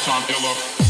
Uptown Illa.